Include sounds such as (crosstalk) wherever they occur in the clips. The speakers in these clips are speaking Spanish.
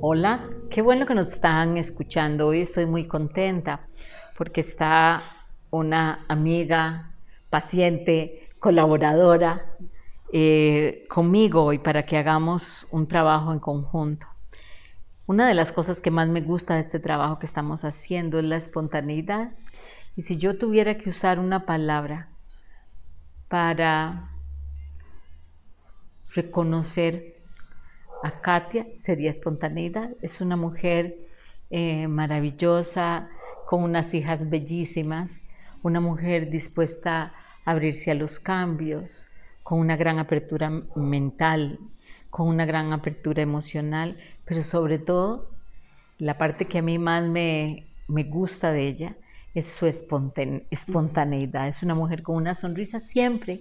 Hola, qué bueno que nos están escuchando. Hoy estoy muy contenta porque está una amiga, paciente, colaboradora eh, conmigo hoy para que hagamos un trabajo en conjunto. Una de las cosas que más me gusta de este trabajo que estamos haciendo es la espontaneidad. Y si yo tuviera que usar una palabra para reconocer a Katia sería espontaneidad. Es una mujer eh, maravillosa, con unas hijas bellísimas, una mujer dispuesta a abrirse a los cambios, con una gran apertura mental, con una gran apertura emocional, pero sobre todo la parte que a mí más me, me gusta de ella es su espontaneidad. Es una mujer con una sonrisa siempre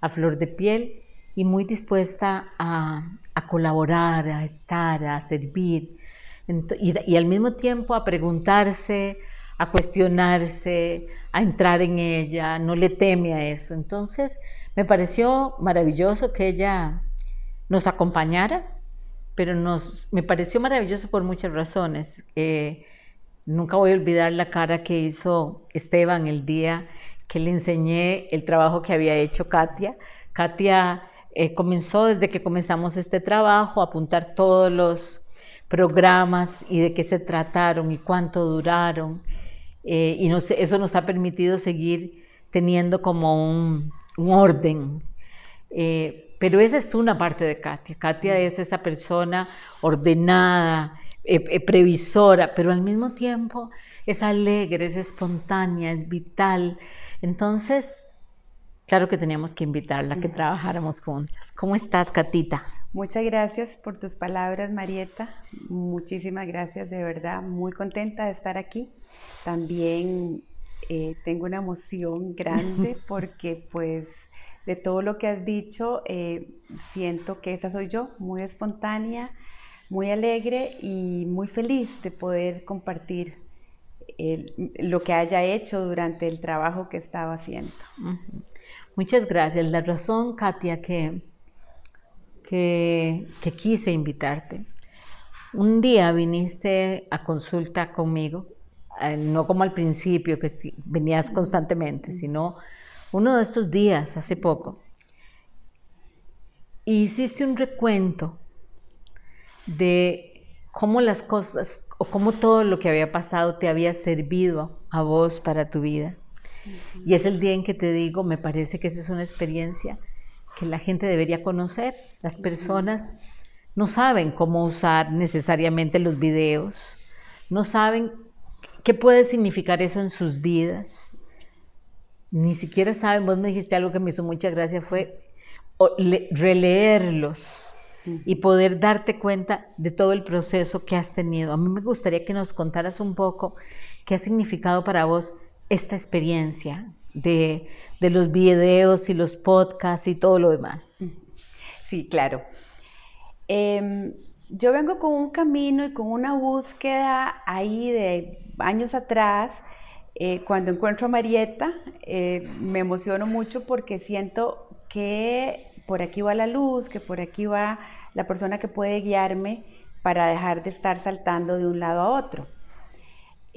a flor de piel y muy dispuesta a, colaborar, a estar, a servir y, al mismo tiempo a preguntarse, a cuestionarse, a entrar en ella, no le teme a eso. Entonces, me pareció maravilloso que ella nos acompañara, pero nos, me pareció maravilloso por muchas razones. Eh, nunca voy a olvidar la cara que hizo Esteban el día que le enseñé el trabajo que había hecho Katia. Katia eh, comenzó desde que comenzamos este trabajo a apuntar todos los programas y de qué se trataron y cuánto duraron. Eh, y eso nos ha permitido seguir teniendo como un, orden. Eh, pero esa es una parte de Katia. Katia es esa persona ordenada, previsora, pero al mismo tiempo es alegre, es espontánea, es vital. Entonces, claro que teníamos que invitarla a que trabajáramos juntas. ¿Cómo estás, Catita? Muchas gracias por tus palabras, Marieta. Muchísimas gracias, de verdad. Muy contenta de estar aquí. También eh, tengo una emoción grande (laughs) porque pues de todo lo que has dicho, eh, siento que esa soy yo, muy espontánea, muy alegre y muy feliz de poder compartir lo que haya hecho durante el trabajo que estaba haciendo. Muchas gracias. La razón, Katia, que, que, quise invitarte. Un día viniste a consulta conmigo, eh, no como al principio, que venías constantemente, sino uno de estos días, hace poco, hiciste un recuento de cómo las cosas o cómo todo lo que había pasado te había servido a vos para tu vida. Y es el día en que te digo, me parece que esa es una experiencia que la gente debería conocer. Las personas no saben cómo usar necesariamente los videos, no saben qué puede significar eso en sus vidas, ni siquiera saben, vos me dijiste algo que me hizo mucha gracia, fue releerlos y poder darte cuenta de todo el proceso que has tenido. A mí me gustaría que nos contaras un poco qué ha significado para vos esta experiencia de, los videos y los podcasts y todo lo demás. Sí, claro. Em, yo vengo con un camino y con una búsqueda ahí de años atrás. Eh, cuando encuentro a Marieta, eh, me emociono mucho porque siento que por aquí va la luz, que por aquí va la persona que puede guiarme para dejar de estar saltando de un lado a otro.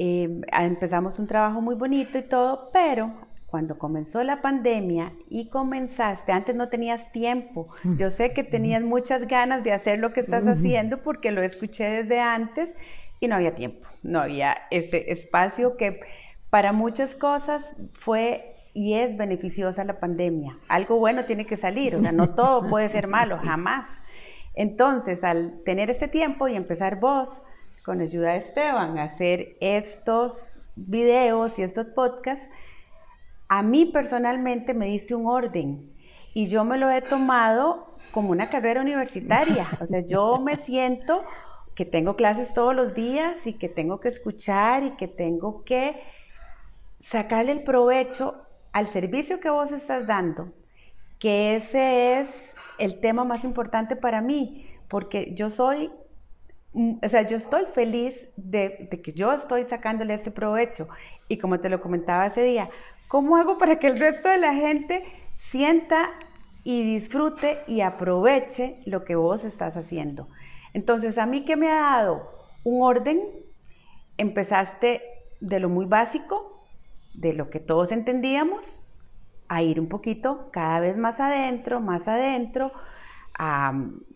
Em, empezamos un trabajo muy bonito y todo, pero cuando comenzó la pandemia y comenzaste, antes no tenías tiempo. Yo sé que tenías muchas ganas de hacer lo que estás haciendo porque lo escuché desde antes y no había tiempo, no había ese espacio que para muchas cosas fue y es beneficiosa la pandemia. Algo bueno tiene que salir, o sea, no todo puede ser malo, (laughs) jamás. Entonces, al tener este tiempo y empezar vos con ayuda de Esteban hacer estos videos y estos podcasts, a mí personalmente me diste un orden y yo me lo he tomado como una carrera universitaria. O sea, yo me siento que tengo clases todos los días y que tengo que escuchar y que tengo que sacarle el provecho al servicio que vos estás dando, que ese es el tema más importante para mí, porque yo soy o sea, yo estoy feliz de, que yo estoy sacándole este provecho. Y como te lo comentaba ese día, ¿cómo hago para que el resto de la gente sienta y disfrute y aproveche lo que vos estás haciendo? Entonces, a mí que me ha dado un orden, empezaste de lo muy básico, de lo que todos entendíamos, a ir un poquito cada vez más adentro, más adentro,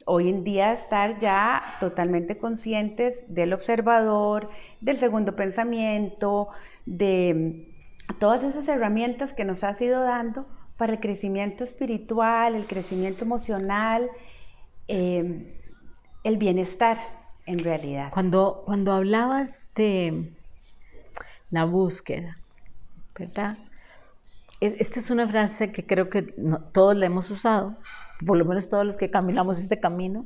hoy en día estar ya totalmente conscientes del observador, del segundo pensamiento, de todas esas herramientas que nos has ido dando para el crecimiento espiritual, el crecimiento emocional, em, el bienestar en realidad. Cuando, cuando hablabas de la búsqueda, ¿verdad? E, esta es una frase que creo que todos la hemos usado, por lo menos todos los que caminamos este camino,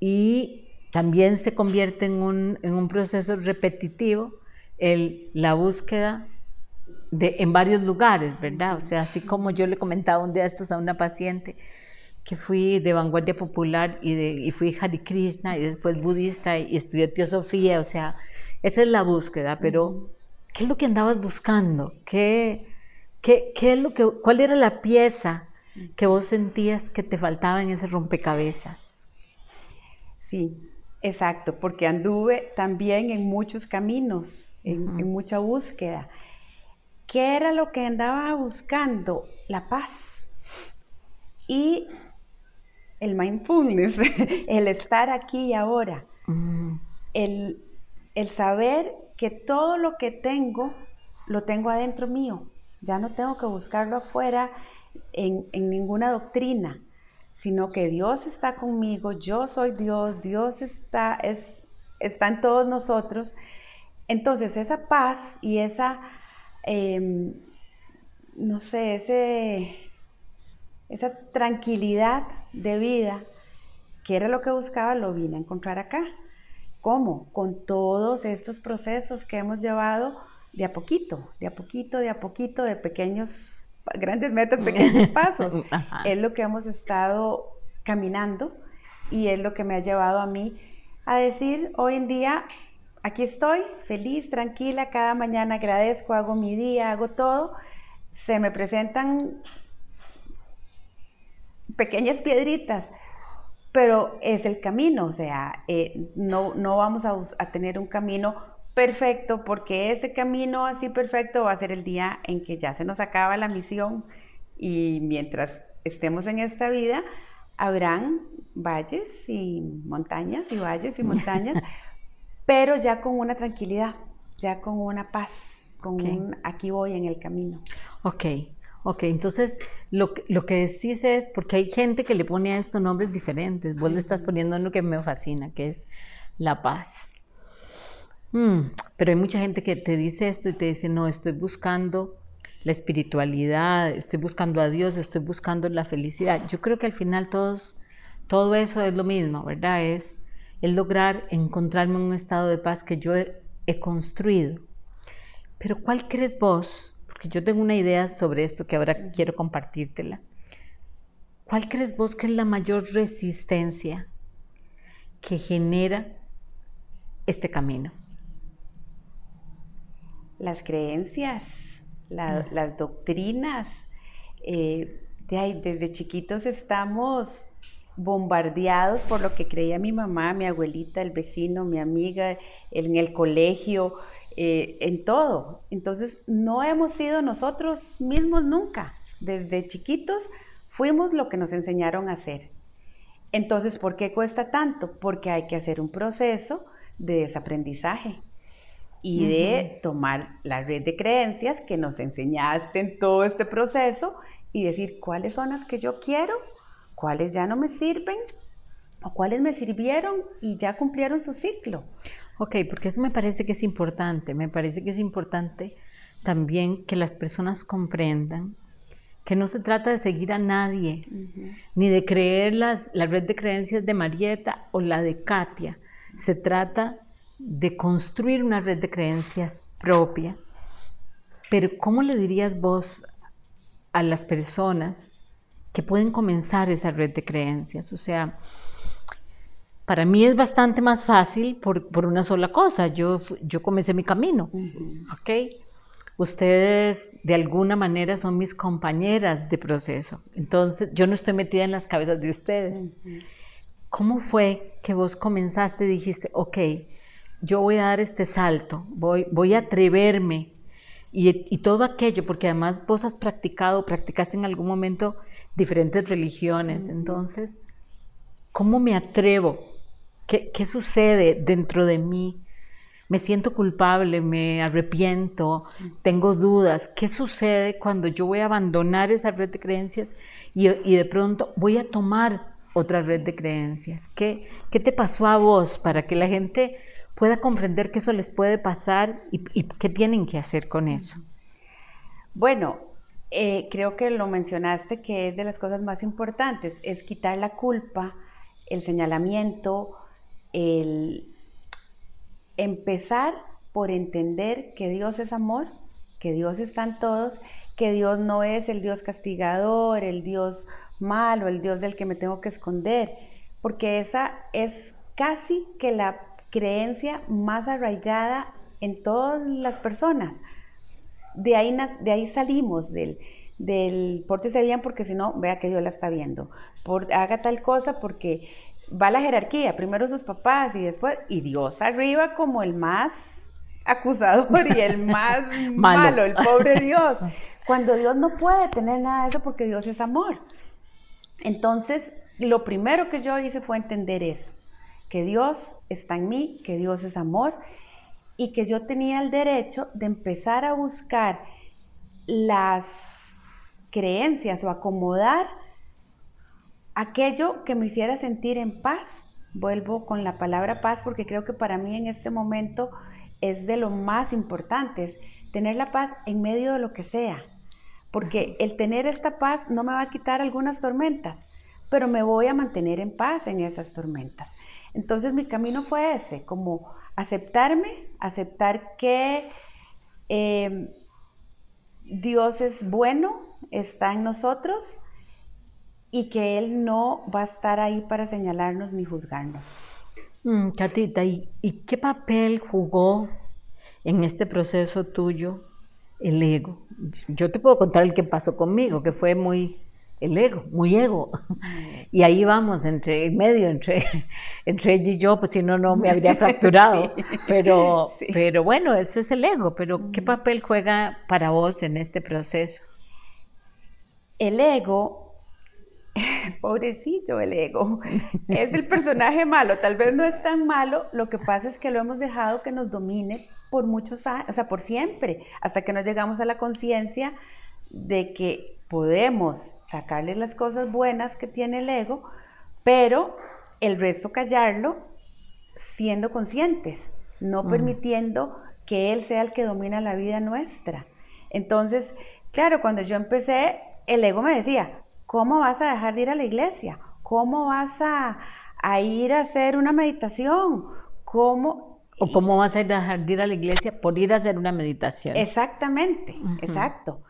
y también se convierte en un, en un proceso repetitivo el, la búsqueda de, en varios lugares, ¿verdad? O sea, así como yo le comentaba un día estos a una paciente que fui de vanguardia popular y, de, y fui Hare Krishna y después budista y estudié teosofía, o sea, esa es la búsqueda, pero ¿qué es lo que andabas buscando? ¿Qué, qué, qué es lo que, ¿Cuál era la pieza que vos sentías que te faltaba en ese rompecabezas? Sí, exacto, porque anduve también en muchos caminos, en, en mucha búsqueda. ¿Qué era lo que andaba buscando? La paz. Y el mindfulness, (laughs) el estar aquí y ahora, el, saber que todo lo que tengo lo tengo adentro mío. Ya no tengo que buscarlo afuera en, ninguna doctrina, sino que Dios está conmigo, yo soy Dios, Dios está, es, en todos nosotros. Entonces esa paz y esa, em, no sé, esa tranquilidad de vida, que era lo que buscaba, lo vine a encontrar acá. ¿Cómo? Con todos estos procesos que hemos llevado de a poquito, de a poquito, de a poquito, de pequeños, grandes metas, (laughs) pequeños pasos. (laughs) es lo que hemos estado caminando y es lo que me ha llevado a mí a decir hoy en día, aquí estoy, feliz, tranquila, cada mañana agradezco, hago mi día, hago todo. Se me presentan pequeñas piedritas, pero es el camino, o sea, eh, no, no vamos a, tener un camino perfecto porque ese camino así perfecto va a ser el día en que ya se nos acaba la misión y mientras estemos en esta vida, habrán valles y montañas y valles y montañas, (laughs) pero ya con una tranquilidad, ya con una paz, con un aquí voy en el camino. Ok, Ok, entonces lo, lo, que decís es, porque hay gente que le pone a esto nombres diferentes, vos le estás poniendo uno que me fascina, que es la paz. Mm, pero hay mucha gente que te dice esto y te dice, no, estoy buscando la espiritualidad, estoy buscando a Dios, estoy buscando la felicidad. Yo creo que al final todo eso es lo mismo, ¿verdad? Es el lograr encontrarme en un estado de paz que yo he construido. Pero ¿cuál crees vos? porque yo tengo una idea sobre esto que ahora quiero compartírtela. ¿Cuál crees vos que es la mayor resistencia que genera este camino? Las creencias, las doctrinas. Eh, desde chiquitos estamos bombardeados por lo que creía mi mamá, mi abuelita, el vecino, mi amiga, en el colegio, eh, en todo. Entonces, no hemos sido nosotros mismos nunca. Desde chiquitos fuimos lo que nos enseñaron a hacer. Entonces, ¿por qué cuesta tanto? Porque hay que hacer un proceso de desaprendizaje y de tomar la red de creencias que nos enseñaste en todo este proceso y decir cuáles son las que yo quiero, cuáles ya no me sirven o cuáles me sirvieron y ya cumplieron su ciclo. Ok, porque eso me parece que es importante, me parece que es importante también que las personas comprendan que no se trata de seguir a nadie, ni de creer las, la red de creencias de Marieta o la de Katia. Se trata de construir una red de creencias propia. Pero ¿cómo le dirías vos a las personas que pueden comenzar esa red de creencias? O sea, para mí es bastante más fácil por, por una sola cosa. Yo, yo comencé mi camino, ¿ok? Ustedes de alguna manera son mis compañeras de proceso. Entonces, yo no estoy metida en las cabezas de ustedes. ¿cómo fue que vos comenzaste y dijiste, ok, yo voy a dar este salto, voy, voy a atreverme y, todo aquello, porque además vos has practicado, practicaste en algún momento diferentes religiones, entonces, ¿cómo me atrevo? ¿Qué, ¿Qué sucede dentro de mí? me siento culpable, me arrepiento, tengo dudas. ¿Qué sucede cuando yo voy a abandonar esa red de creencias y, de pronto voy a tomar otra red de creencias? ¿Qué, ¿Qué, te pasó a vos para que la gente pueda comprender que eso les puede pasar y, qué tienen que hacer con eso? Bueno, eh, creo que lo mencionaste que es de las cosas más importantes, es quitar la culpa, el señalamiento, el empezar por entender que Dios es amor, que Dios está en todos, que Dios no es el Dios castigador, el Dios malo, el Dios del que me tengo que esconder, porque esa es casi que la creencia más arraigada en todas las personas. De ahí, de ahí salimos del, del pórtese bien porque si no, vea que Dios la está viendo. Por, haga tal cosa porque va la jerarquía, primero sus papás y después, y Dios arriba como el más acusador y el más (laughs) malo. el pobre Dios. (laughs) Cuando Dios no puede tener nada de eso porque Dios es amor. Entonces, lo primero que yo hice fue entender eso, que Dios está en mí, que Dios es amor y que yo tenía el derecho de empezar a buscar las creencias o acomodar aquello que me hiciera sentir en paz. Vuelvo con la palabra paz porque creo que para mí en este momento es de lo más importante, tener la paz en medio de lo que sea. Porque el tener esta paz no me va a quitar algunas tormentas, pero me voy a mantener en paz en esas tormentas. Entonces mi camino fue ese, como aceptarme, aceptar que eh, Dios es bueno, está en nosotros y que Él no va a estar ahí para señalarnos ni juzgarnos. Mm, Catita, ¿y, qué papel jugó en este proceso tuyo el ego? Yo te puedo contar el que pasó conmigo, que fue muy el ego, muy ego. Y ahí vamos, entre medio, entre, (laughs) entre ella y yo, pues si no, no me habría fracturado. (laughs) Pero, pero bueno, eso es el ego. Pero ¿qué papel juega para vos en este proceso? El ego (laughs) pobrecillo el ego, es el personaje malo, tal vez no es tan malo, lo que pasa es que lo hemos dejado que nos domine por muchos años, o sea, por siempre, hasta que nos llegamos a la conciencia de que podemos sacarle las cosas buenas que tiene el ego, pero el resto callarlo siendo conscientes, no permitiendo que él sea el que domina la vida nuestra. Entonces, claro, cuando yo empecé, el ego me decía, ¿Cómo vas a dejar de ir a la iglesia? ¿Cómo vas a, ir a hacer una meditación? ¿Cómo? ¿O cómo vas a dejar de ir a la iglesia por ir a hacer una meditación? Exactamente, exacto.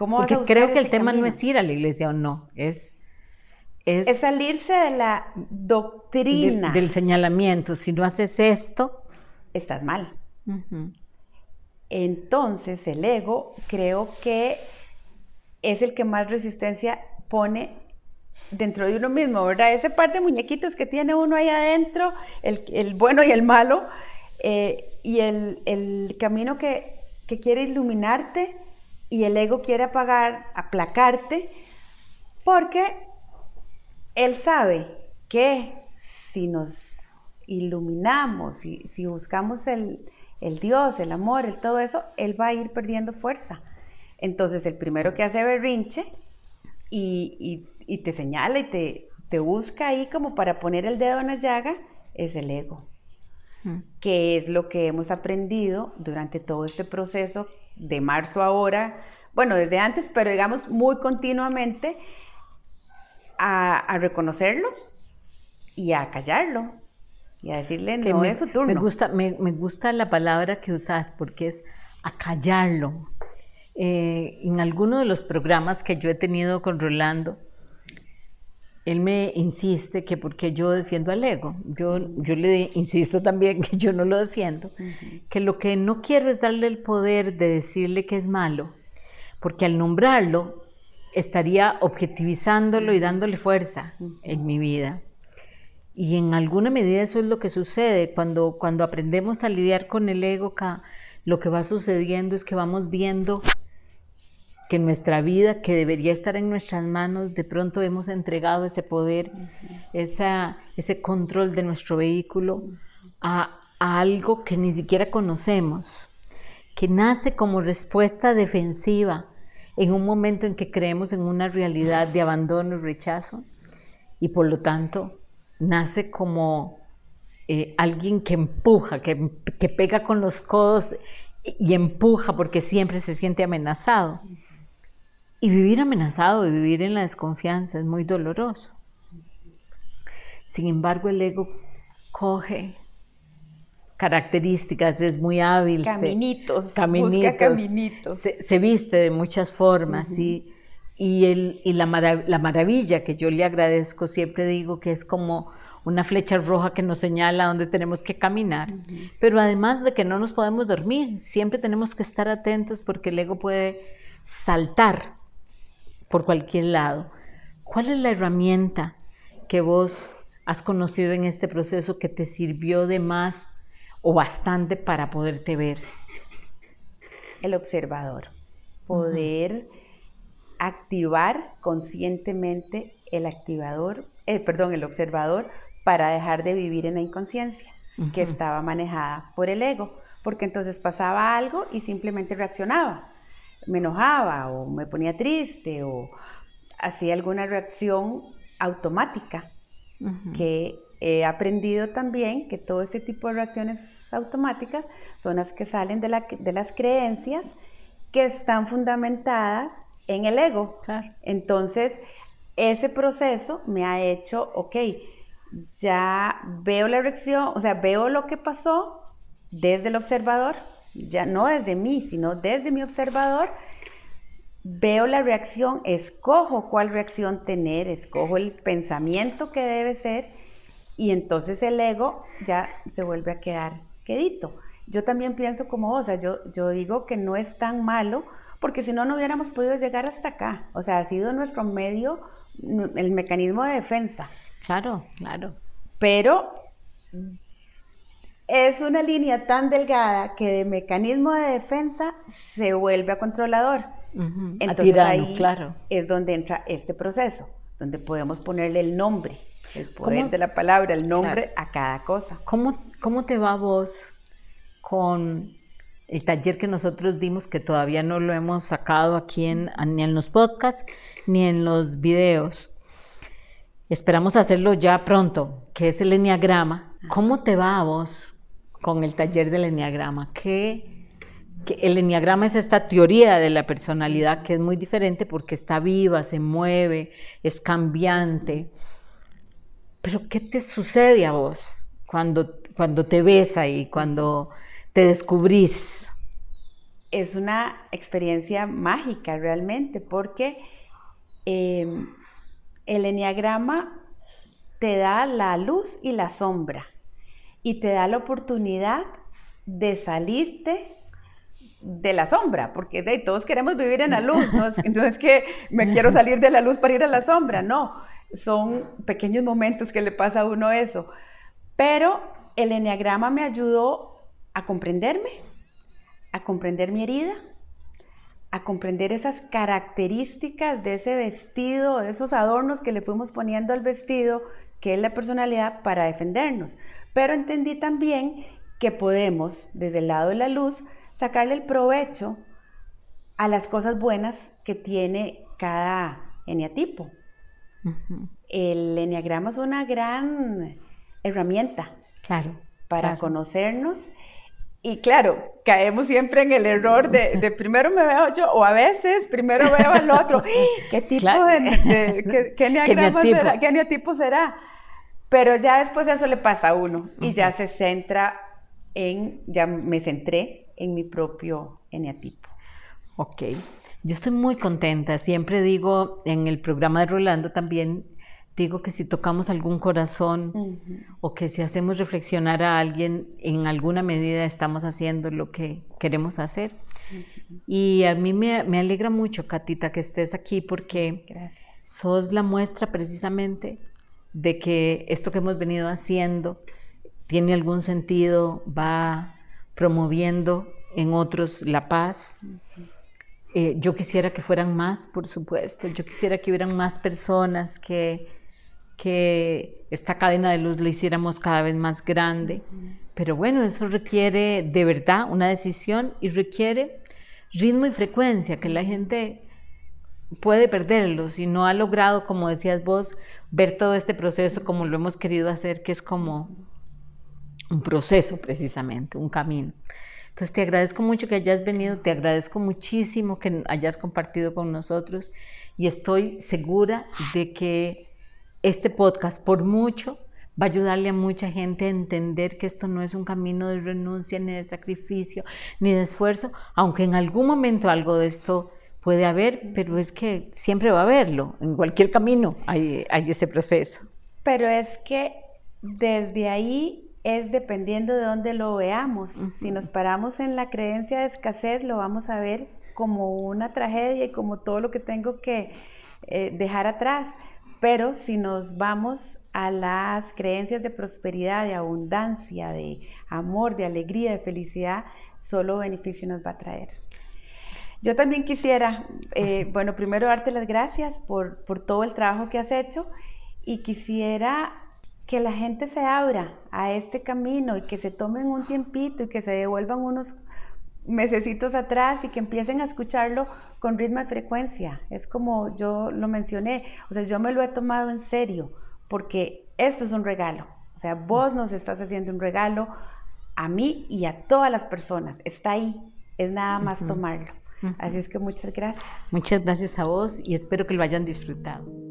¿Cómo Porque creo que el tema no es ir a la iglesia o no, es... Es, salirse de la doctrina. del señalamiento. Si no haces esto... Estás mal. Entonces el ego creo que es el que más resistencia pone dentro de uno mismo, ¿verdad? Ese par de muñequitos que tiene uno ahí adentro, el, bueno y el malo, eh, y el, camino que, quiere iluminarte y el ego quiere apagar, aplacarte, porque él sabe que si nos iluminamos, y si buscamos el, el Dios, el amor, el todo eso, él va a ir perdiendo fuerza. Entonces el primero que hace berrinche y, te señala y te, te, busca ahí como para poner el dedo en la llaga, es el ego, que es lo que hemos aprendido durante todo este proceso de marzo ahora, bueno, desde antes, pero digamos muy continuamente, a, reconocerlo y a callarlo y a decirle, no es su turno. Me gusta, me, me gusta la palabra que usas porque es a callarlo. Eh, en alguno de los programas que yo he tenido con Rolando, él me insiste que porque yo defiendo al ego, yo, yo le insisto también que yo no lo defiendo, que lo que no quiero es darle el poder de decirle que es malo, porque al nombrarlo estaría objetivizándolo y dándole fuerza en mi vida. y en alguna medida eso es lo que sucede. Cuando, cuando aprendemos a lidiar con el ego, lo que va sucediendo es que vamos viendo que nuestra vida, que debería estar en nuestras manos, de pronto hemos entregado ese poder, esa, ese control de nuestro vehículo a, a algo que ni siquiera conocemos, que nace como respuesta defensiva en un momento en que creemos en una realidad de abandono y rechazo y por lo tanto nace como eh, alguien que empuja, que, pega con los codos y empuja porque siempre se siente amenazado. Y vivir amenazado y vivir en la desconfianza es muy doloroso. Sin embargo, el ego coge características, es muy hábil. Caminitos, caminitos, caminitos. Se, viste de muchas formas y, y, la, la, maravilla que yo le agradezco, siempre digo que es como una flecha roja que nos señala dónde tenemos que caminar, pero además de que no nos podemos dormir, siempre tenemos que estar atentos porque el ego puede saltar por cualquier lado. ¿Cuál es la herramienta que vos has conocido en este proceso que te sirvió de más o bastante para poderte ver? El observador, poder activar conscientemente el activador, eh, perdón, el observador para dejar de vivir en la inconsciencia que estaba manejada por el ego, porque entonces pasaba algo y simplemente reaccionaba, me enojaba o me ponía triste o hacía alguna reacción automática, que he aprendido también que todo este tipo de reacciones automáticas son las que salen de, de las creencias que están fundamentadas en el ego. Entonces, ese proceso me ha hecho, ok, ya veo la reacción, o sea, veo lo que pasó desde el observador, ya no desde mí, sino desde mi observador, veo la reacción, escojo cuál reacción tener, escojo el pensamiento que debe ser y entonces el ego ya se vuelve a quedar quedito. Yo también pienso como, o sea, yo, yo digo que no es tan malo porque si no, no hubiéramos podido llegar hasta acá. O sea, ha sido nuestro medio, el mecanismo de defensa. Claro, claro. Pero es una línea tan delgada que de mecanismo de defensa se vuelve a controlador. Entonces ahí claro. es donde entra este proceso, donde podemos ponerle el nombre, el poder de la palabra, el nombre a cada cosa. ¿Cómo, ¿Cómo te va vos con el taller que nosotros dimos, que todavía no lo hemos sacado aquí en, ni en los podcasts ni en los videos. Esperamos hacerlo ya pronto, que es el Enneagrama. ¿Cómo te va a vos con el taller del Enneagrama? ¿Qué, el Enneagrama es esta teoría de la personalidad que es muy diferente porque está viva, se mueve, es cambiante. Pero ¿qué te sucede a vos cuando, cuando te ves ahí, cuando te descubrís? Es una experiencia mágica realmente, porque em, el enneagrama te da la luz y la sombra y te da la oportunidad de salirte de la sombra, porque todos queremos vivir en la luz, ¿no? Entonces que me quiero (laughs) salir de la luz para ir a la sombra, no, son pequeños momentos que le pasa a uno eso. Pero el enneagrama me ayudó a comprenderme, a comprender mi herida, a comprender esas características de ese vestido, de esos adornos que le fuimos poniendo al vestido, que es la personalidad para defendernos. Pero entendí también que podemos, desde el lado de la luz, sacarle el provecho a las cosas buenas que tiene cada eneatipo. El eneagrama es una gran herramienta claro, para conocernos y claro, caemos siempre en el error de, primero me veo yo, o a veces primero veo al otro. (laughs) ¿Qué tipo de, qué, (laughs) será? ¿Qué neatipo será? Pero ya después de eso le pasa a uno y ya se centra en, ya me centré en mi propio eneatipo. Ok, yo estoy muy contenta. Siempre digo en el programa de Rolando también digo que si tocamos algún corazón o que si hacemos reflexionar a alguien, en alguna medida estamos haciendo lo que queremos hacer. Y a mí me, alegra mucho, Catita, que estés aquí porque sos la muestra precisamente de que esto que hemos venido haciendo tiene algún sentido, va promoviendo en otros la paz. Eh, yo quisiera que fueran más, por supuesto. Yo quisiera que hubieran más personas que, que esta cadena de luz la hiciéramos cada vez más grande. Pero bueno, eso requiere de verdad una decisión y requiere ritmo y frecuencia, que la gente puede perderlo si no ha logrado, como decías vos, ver todo este proceso como lo hemos querido hacer, que es como un proceso precisamente, un camino. Entonces te agradezco mucho que hayas venido, te agradezco muchísimo que hayas compartido con nosotros y estoy segura de que este podcast, por mucho, va a ayudarle a mucha gente a entender que esto no es un camino de renuncia, ni de sacrificio, ni de esfuerzo, aunque en algún momento algo de esto puede haber, pero es que siempre va a haberlo, en cualquier camino hay, hay ese proceso. Pero es que desde ahí es dependiendo de dónde lo veamos. Si nos paramos en la creencia de escasez, lo vamos a ver como una tragedia y como todo lo que tengo que eh, dejar atrás. Pero si nos vamos a las creencias de prosperidad, de abundancia, de amor, de alegría, de felicidad, solo beneficio nos va a traer. Yo también quisiera, eh, bueno, primero darte las gracias por, por todo el trabajo que has hecho y quisiera que la gente se abra a este camino y que se tomen un tiempito y que se devuelvan unos mesecitos atrás y que empiecen a escucharlo con ritmo y frecuencia. Es como yo lo mencioné, o sea, yo me lo he tomado en serio porque esto es un regalo. O sea, vos nos estás haciendo un regalo a mí y a todas las personas. Está ahí, es nada más tomarlo. Así es que muchas gracias. Muchas gracias a vos y espero que lo hayan disfrutado.